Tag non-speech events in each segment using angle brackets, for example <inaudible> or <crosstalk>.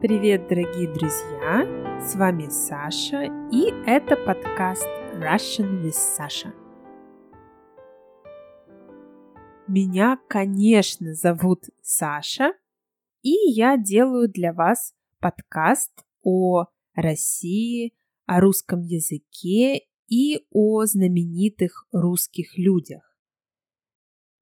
Привет, дорогие друзья! С вами Саша, и это подкаст Russian with Sasha. Меня, конечно, зовут Саша, и я делаю для вас подкаст о России, о русском языке и о знаменитых русских людях.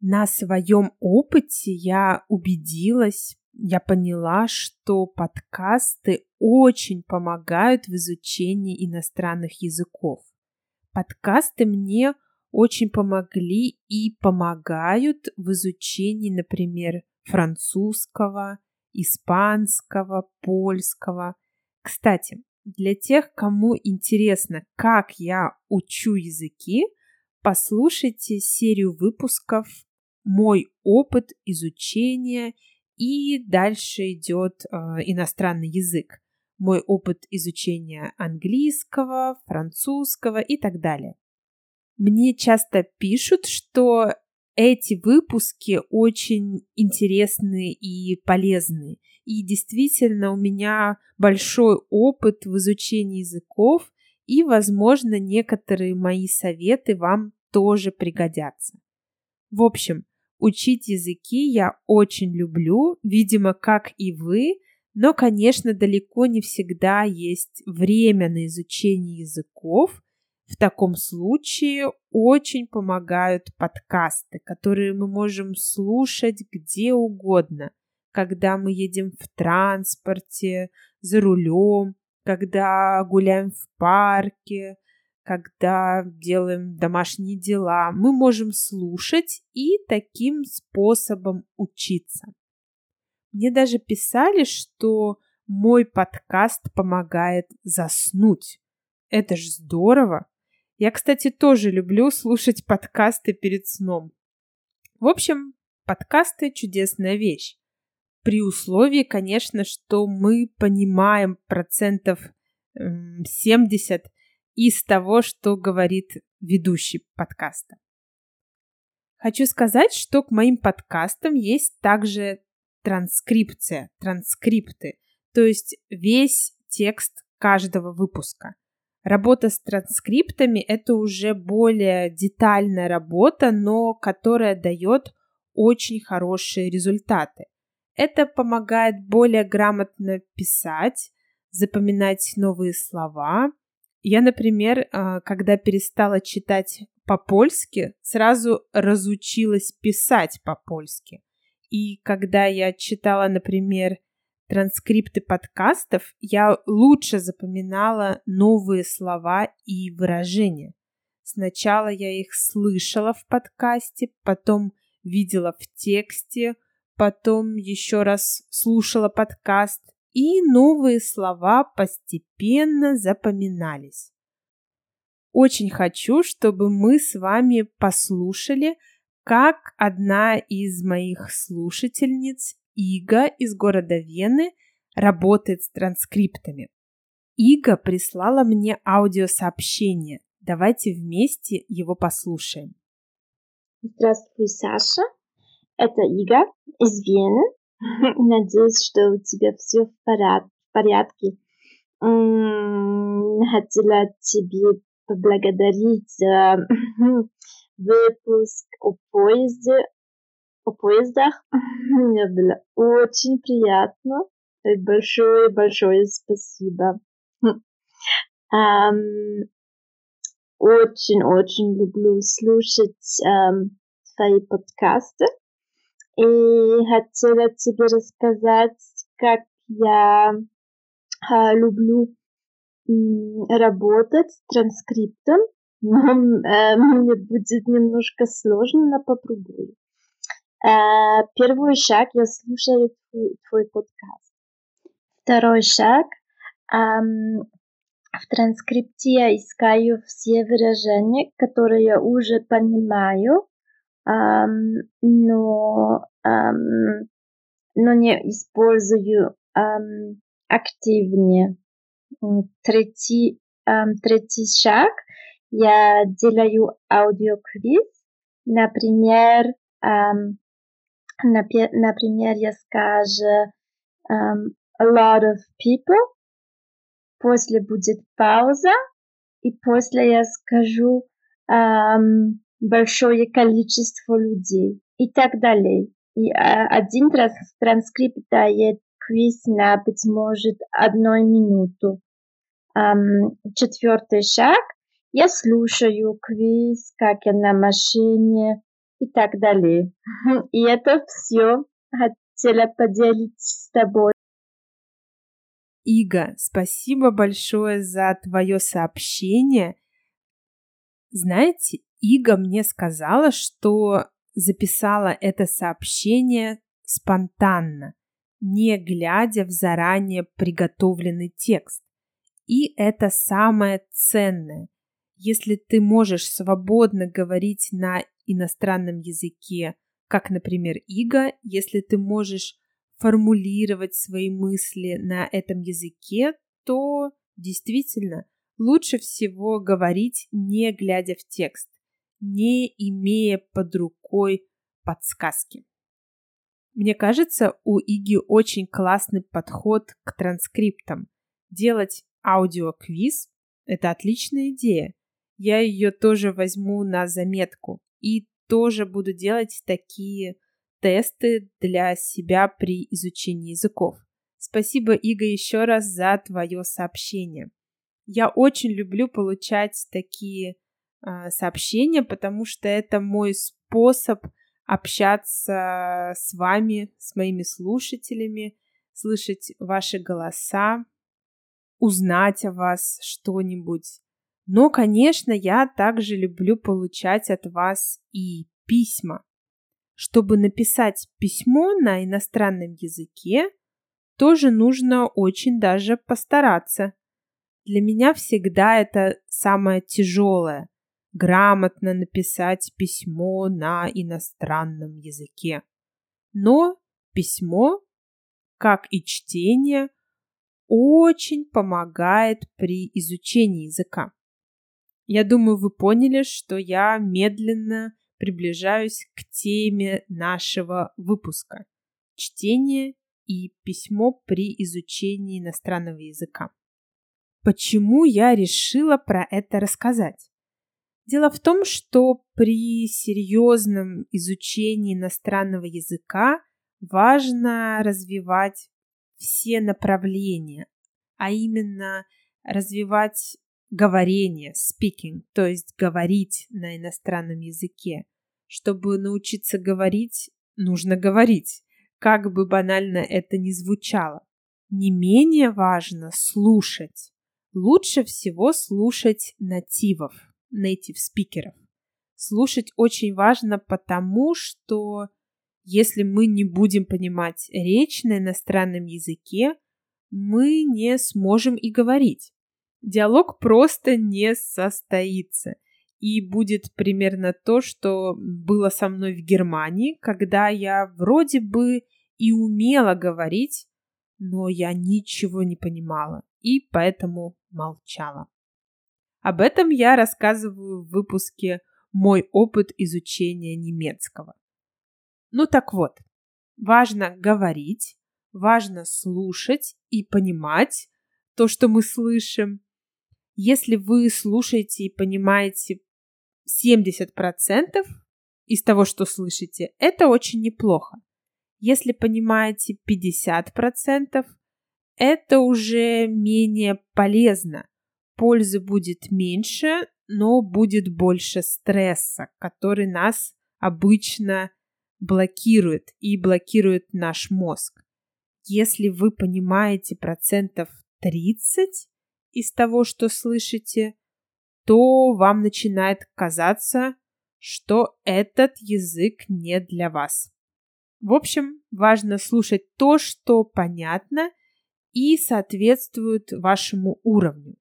На своем опыте я убедилась, я поняла, что подкасты очень помогают в изучении иностранных языков. Подкасты мне очень помогли и помогают в изучении, например, французского, испанского, польского. Кстати, для тех, кому интересно, как я учу языки, послушайте серию выпусков «Мой опыт изучения» и дальше идет э, иностранный язык. Мой опыт изучения английского, французского и так далее. Мне часто пишут, что эти выпуски очень интересные и полезные. И действительно, у меня большой опыт в изучении языков, и, возможно, некоторые мои советы вам тоже пригодятся. В общем, Учить языки я очень люблю, видимо, как и вы, но, конечно, далеко не всегда есть время на изучение языков. В таком случае очень помогают подкасты, которые мы можем слушать где угодно, когда мы едем в транспорте, за рулем, когда гуляем в парке, когда делаем домашние дела, мы можем слушать и таким способом учиться. Мне даже писали, что мой подкаст помогает заснуть. Это ж здорово. Я, кстати, тоже люблю слушать подкасты перед сном. В общем, подкасты чудесная вещь. При условии, конечно, что мы понимаем процентов 70 из того, что говорит ведущий подкаста. Хочу сказать, что к моим подкастам есть также транскрипция, транскрипты, то есть весь текст каждого выпуска. Работа с транскриптами – это уже более детальная работа, но которая дает очень хорошие результаты. Это помогает более грамотно писать, запоминать новые слова, я, например, а, когда перестала читать по-польски, сразу разучилась писать по-польски. И когда я читала, например, транскрипты подкастов, я лучше запоминала новые слова и выражения. Сначала я их слышала в подкасте, потом видела в тексте, потом еще раз слушала подкаст и новые слова постепенно запоминались. Очень хочу, чтобы мы с вами послушали, как одна из моих слушательниц, Ига из города Вены, работает с транскриптами. Ига прислала мне аудиосообщение. Давайте вместе его послушаем. Здравствуй, Саша. Это Ига из Вены. <laughs> Надеюсь, что у тебя все в порядке. Хотела тебе поблагодарить за <laughs> выпуск о поезде, о поездах. <laughs> Мне было очень приятно. Большое-большое спасибо. Очень-очень люблю слушать твои подкасты. И хотела тебе рассказать, как я а, люблю работать с транскриптом, <laughs> но э, мне будет немножко сложно, но попробую. Э, первый шаг я слушаю твой, твой подкаст. Второй шаг эм, в транскрипте я искаю все выражения, которые я уже понимаю, но, но не использую активнее. Третий, третий шаг я делаю аудиоквиз. Например, например, я скажу a lot of people, после будет пауза, и после я скажу эм, большое количество людей и так далее. И э, один раз транскрипт дает квиз на, быть может, одной минуту. Четвертый шаг. Я слушаю квиз, как я на машине и так далее. <laughs> И это все хотела поделиться с тобой. Ига, спасибо большое за твое сообщение. Знаете, Ига мне сказала, что записала это сообщение спонтанно, не глядя в заранее приготовленный текст. И это самое ценное. Если ты можешь свободно говорить на иностранном языке, как, например, Ига, если ты можешь формулировать свои мысли на этом языке, то действительно лучше всего говорить, не глядя в текст, не имея под рукой подсказки. Мне кажется, у Иги очень классный подход к транскриптам. Делать аудиоквиз – это отличная идея. Я ее тоже возьму на заметку и тоже буду делать такие тесты для себя при изучении языков. Спасибо, Ига, еще раз за твое сообщение. Я очень люблю получать такие сообщения, потому что это мой способ общаться с вами, с моими слушателями, слышать ваши голоса, узнать о вас что-нибудь. Но, конечно, я также люблю получать от вас и письма. Чтобы написать письмо на иностранном языке, тоже нужно очень даже постараться. Для меня всегда это самое тяжелое – грамотно написать письмо на иностранном языке. Но письмо, как и чтение, очень помогает при изучении языка. Я думаю, вы поняли, что я медленно приближаюсь к теме нашего выпуска – чтение и письмо при изучении иностранного языка. Почему я решила про это рассказать? Дело в том, что при серьезном изучении иностранного языка важно развивать все направления, а именно развивать говорение, speaking, то есть говорить на иностранном языке. Чтобы научиться говорить, нужно говорить, как бы банально это ни звучало. Не менее важно слушать. Лучше всего слушать нативов, native спикеров. Слушать очень важно потому, что если мы не будем понимать речь на иностранном языке, мы не сможем и говорить диалог просто не состоится. И будет примерно то, что было со мной в Германии, когда я вроде бы и умела говорить, но я ничего не понимала и поэтому молчала. Об этом я рассказываю в выпуске «Мой опыт изучения немецкого». Ну так вот, важно говорить, важно слушать и понимать то, что мы слышим, если вы слушаете и понимаете 70% из того, что слышите, это очень неплохо. Если понимаете 50%, это уже менее полезно. Пользы будет меньше, но будет больше стресса, который нас обычно блокирует и блокирует наш мозг. Если вы понимаете процентов 30, из того, что слышите, то вам начинает казаться, что этот язык не для вас. В общем, важно слушать то, что понятно и соответствует вашему уровню.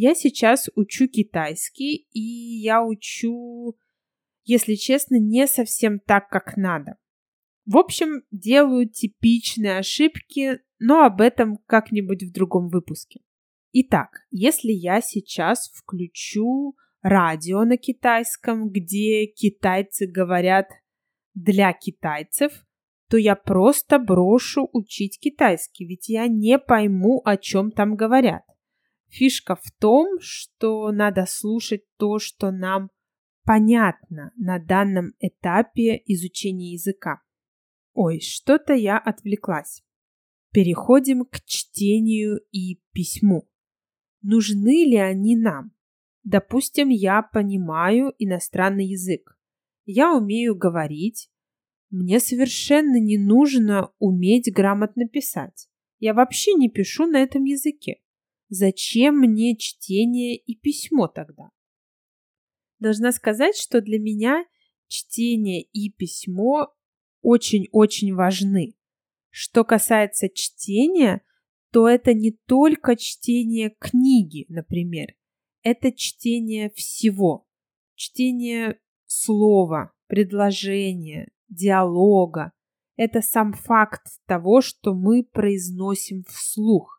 Я сейчас учу китайский, и я учу, если честно, не совсем так, как надо. В общем, делаю типичные ошибки, но об этом как-нибудь в другом выпуске. Итак, если я сейчас включу радио на китайском, где китайцы говорят для китайцев, то я просто брошу учить китайский, ведь я не пойму, о чем там говорят. Фишка в том, что надо слушать то, что нам понятно на данном этапе изучения языка. Ой, что-то я отвлеклась. Переходим к чтению и письму. Нужны ли они нам? Допустим, я понимаю иностранный язык. Я умею говорить. Мне совершенно не нужно уметь грамотно писать. Я вообще не пишу на этом языке. Зачем мне чтение и письмо тогда? Должна сказать, что для меня чтение и письмо очень-очень важны. Что касается чтения, то это не только чтение книги, например. Это чтение всего. Чтение слова, предложения, диалога. Это сам факт того, что мы произносим вслух.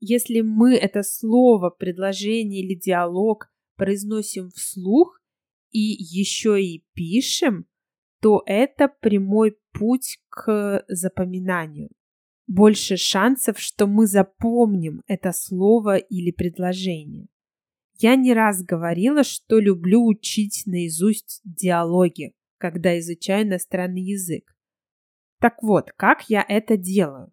Если мы это слово, предложение или диалог произносим вслух и еще и пишем, то это прямой путь к запоминанию. Больше шансов, что мы запомним это слово или предложение. Я не раз говорила, что люблю учить наизусть диалоги, когда изучаю иностранный язык. Так вот, как я это делаю?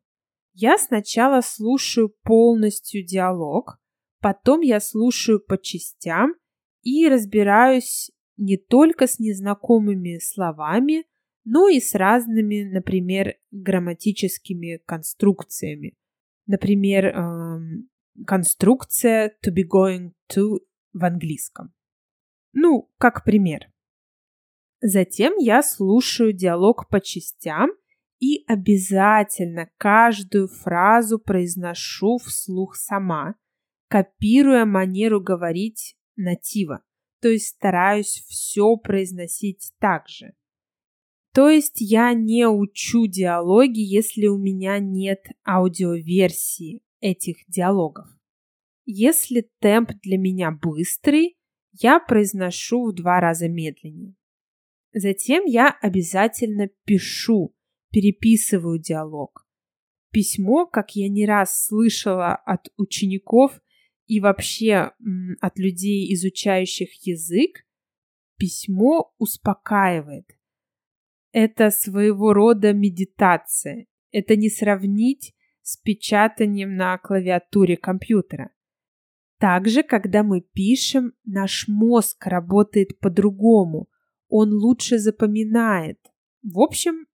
Я сначала слушаю полностью диалог, Потом я слушаю по частям и разбираюсь не только с незнакомыми словами, но и с разными, например, грамматическими конструкциями. Например, эм, конструкция to be going to в английском. Ну, как пример. Затем я слушаю диалог по частям и обязательно каждую фразу произношу вслух сама – копируя манеру говорить натива, то есть стараюсь все произносить так же. То есть я не учу диалоги, если у меня нет аудиоверсии этих диалогов. Если темп для меня быстрый, я произношу в два раза медленнее. Затем я обязательно пишу, переписываю диалог. Письмо, как я не раз слышала от учеников, и вообще от людей, изучающих язык, письмо успокаивает. Это своего рода медитация. Это не сравнить с печатанием на клавиатуре компьютера. Также, когда мы пишем, наш мозг работает по-другому. Он лучше запоминает. В общем,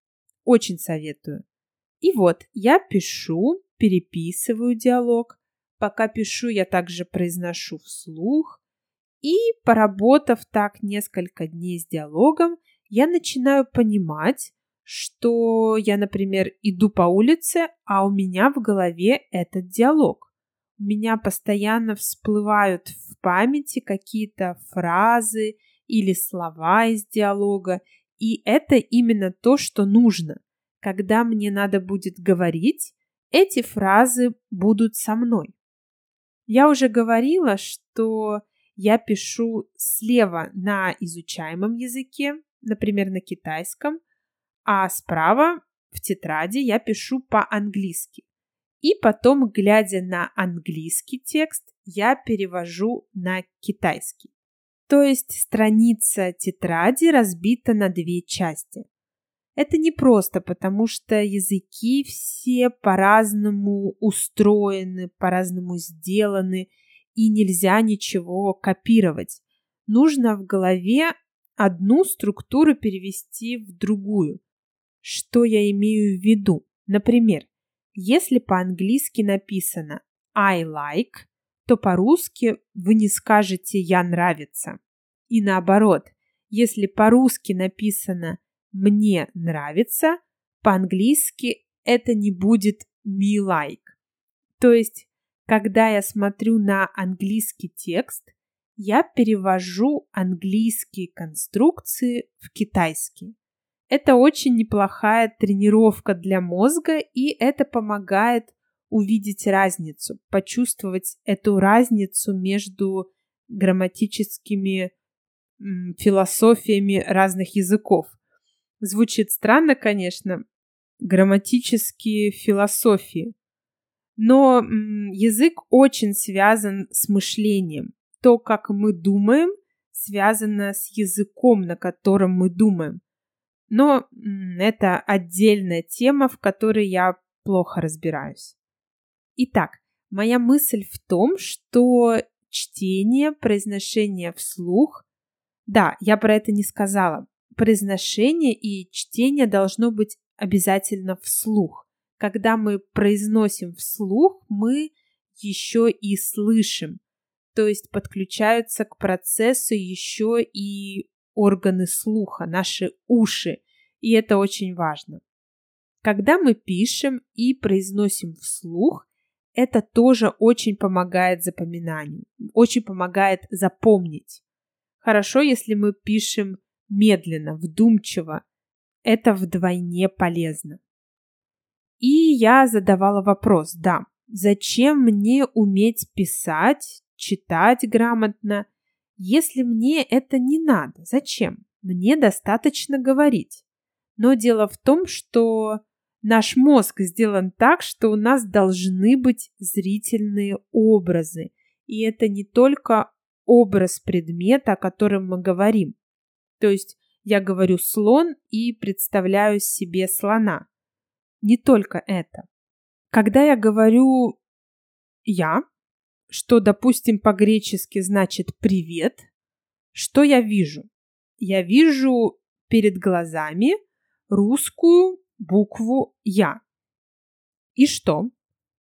очень советую. И вот, я пишу, переписываю диалог, Пока пишу, я также произношу вслух. И, поработав так несколько дней с диалогом, я начинаю понимать, что я, например, иду по улице, а у меня в голове этот диалог. У меня постоянно всплывают в памяти какие-то фразы или слова из диалога, и это именно то, что нужно. Когда мне надо будет говорить, эти фразы будут со мной. Я уже говорила, что я пишу слева на изучаемом языке, например, на китайском, а справа в тетради я пишу по-английски. И потом, глядя на английский текст, я перевожу на китайский. То есть страница тетради разбита на две части. Это не просто, потому что языки все по-разному устроены, по-разному сделаны, и нельзя ничего копировать. Нужно в голове одну структуру перевести в другую. Что я имею в виду? Например, если по-английски написано I like, то по-русски вы не скажете «я нравится». И наоборот, если по-русски написано мне нравится, по-английски это не будет me like. То есть, когда я смотрю на английский текст, я перевожу английские конструкции в китайский. Это очень неплохая тренировка для мозга, и это помогает увидеть разницу, почувствовать эту разницу между грамматическими философиями разных языков. Звучит странно, конечно, грамматические философии. Но язык очень связан с мышлением. То, как мы думаем, связано с языком, на котором мы думаем. Но это отдельная тема, в которой я плохо разбираюсь. Итак, моя мысль в том, что чтение, произношение вслух, да, я про это не сказала, произношение и чтение должно быть обязательно вслух. Когда мы произносим вслух, мы еще и слышим, то есть подключаются к процессу еще и органы слуха, наши уши, и это очень важно. Когда мы пишем и произносим вслух, это тоже очень помогает запоминанию, очень помогает запомнить. Хорошо, если мы пишем медленно, вдумчиво. Это вдвойне полезно. И я задавала вопрос, да, зачем мне уметь писать, читать грамотно, если мне это не надо? Зачем? Мне достаточно говорить. Но дело в том, что наш мозг сделан так, что у нас должны быть зрительные образы. И это не только образ предмета, о котором мы говорим. То есть я говорю слон и представляю себе слона. Не только это. Когда я говорю я, что, допустим, по-гречески значит привет, что я вижу? Я вижу перед глазами русскую букву я. И что?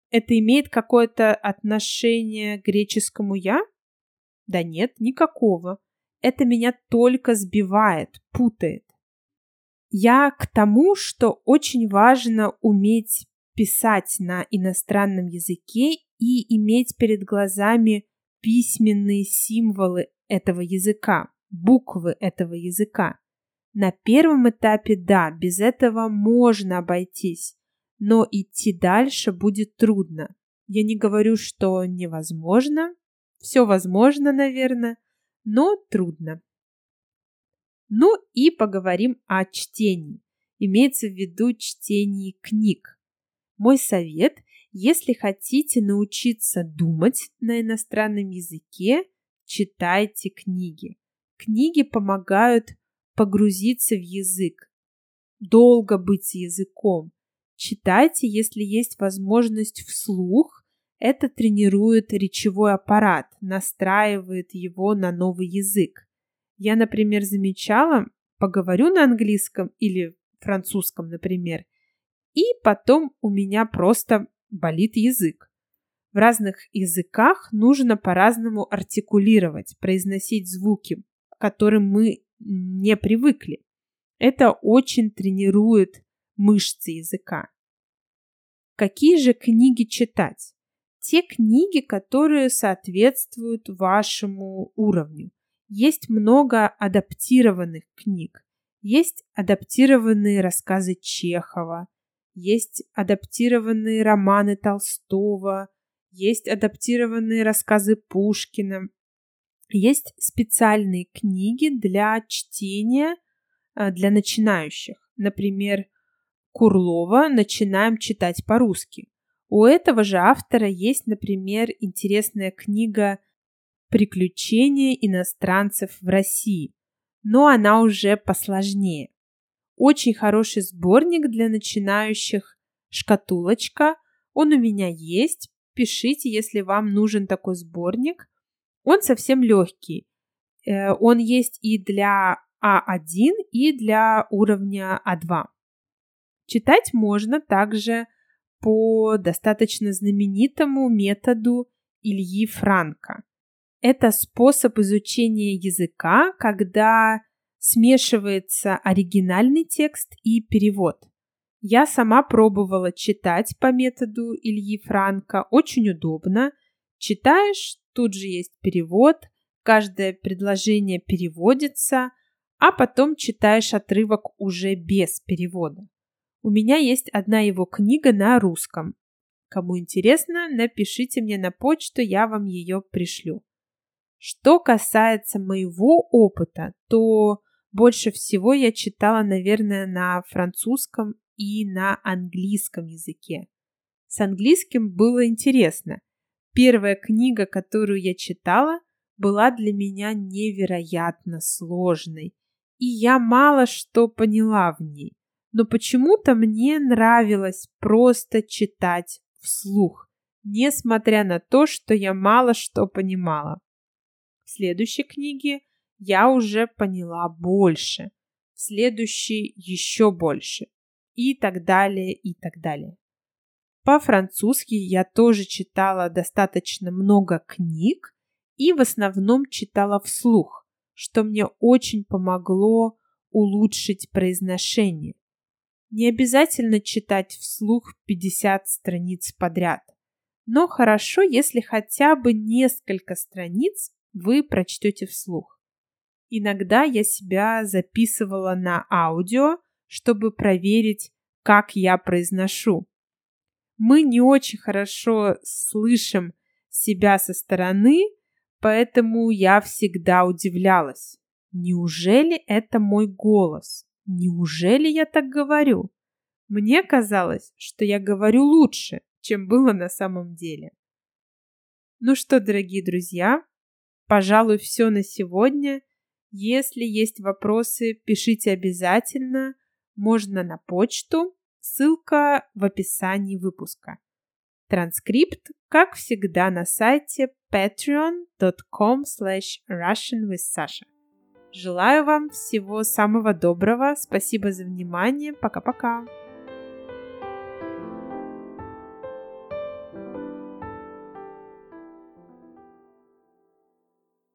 Это имеет какое-то отношение к греческому я? Да нет, никакого это меня только сбивает, путает. Я к тому, что очень важно уметь писать на иностранном языке и иметь перед глазами письменные символы этого языка, буквы этого языка. На первом этапе, да, без этого можно обойтись, но идти дальше будет трудно. Я не говорю, что невозможно, все возможно, наверное, но трудно. Ну и поговорим о чтении. Имеется в виду чтении книг. Мой совет, если хотите научиться думать на иностранном языке, читайте книги. Книги помогают погрузиться в язык, долго быть языком. Читайте, если есть возможность вслух, это тренирует речевой аппарат, настраивает его на новый язык. Я, например, замечала, поговорю на английском или французском, например, и потом у меня просто болит язык. В разных языках нужно по-разному артикулировать, произносить звуки, которым мы не привыкли. Это очень тренирует мышцы языка. Какие же книги читать? те книги, которые соответствуют вашему уровню. Есть много адаптированных книг. Есть адаптированные рассказы Чехова, есть адаптированные романы Толстого, есть адаптированные рассказы Пушкина. Есть специальные книги для чтения а, для начинающих. Например, Курлова «Начинаем читать по-русски». У этого же автора есть, например, интересная книга «Приключения иностранцев в России», но она уже посложнее. Очень хороший сборник для начинающих «Шкатулочка». Он у меня есть. Пишите, если вам нужен такой сборник. Он совсем легкий. Э, он есть и для А1, и для уровня А2. Читать можно также по достаточно знаменитому методу Ильи Франка. Это способ изучения языка, когда смешивается оригинальный текст и перевод. Я сама пробовала читать по методу Ильи Франка. Очень удобно. Читаешь, тут же есть перевод, каждое предложение переводится, а потом читаешь отрывок уже без перевода. У меня есть одна его книга на русском. Кому интересно, напишите мне на почту, я вам ее пришлю. Что касается моего опыта, то больше всего я читала, наверное, на французском и на английском языке. С английским было интересно. Первая книга, которую я читала, была для меня невероятно сложной, и я мало что поняла в ней. Но почему-то мне нравилось просто читать вслух, несмотря на то, что я мало что понимала. В следующей книге я уже поняла больше, в следующей еще больше, и так далее, и так далее. По-французски я тоже читала достаточно много книг и в основном читала вслух, что мне очень помогло улучшить произношение. Не обязательно читать вслух 50 страниц подряд, но хорошо, если хотя бы несколько страниц вы прочтете вслух. Иногда я себя записывала на аудио, чтобы проверить, как я произношу. Мы не очень хорошо слышим себя со стороны, поэтому я всегда удивлялась. Неужели это мой голос? Неужели я так говорю? Мне казалось, что я говорю лучше, чем было на самом деле. Ну что, дорогие друзья, пожалуй, все на сегодня. Если есть вопросы, пишите обязательно. Можно на почту. Ссылка в описании выпуска. Транскрипт, как всегда, на сайте patreon.com slash russianwithsasha. Желаю вам всего самого доброго. Спасибо за внимание. Пока-пока.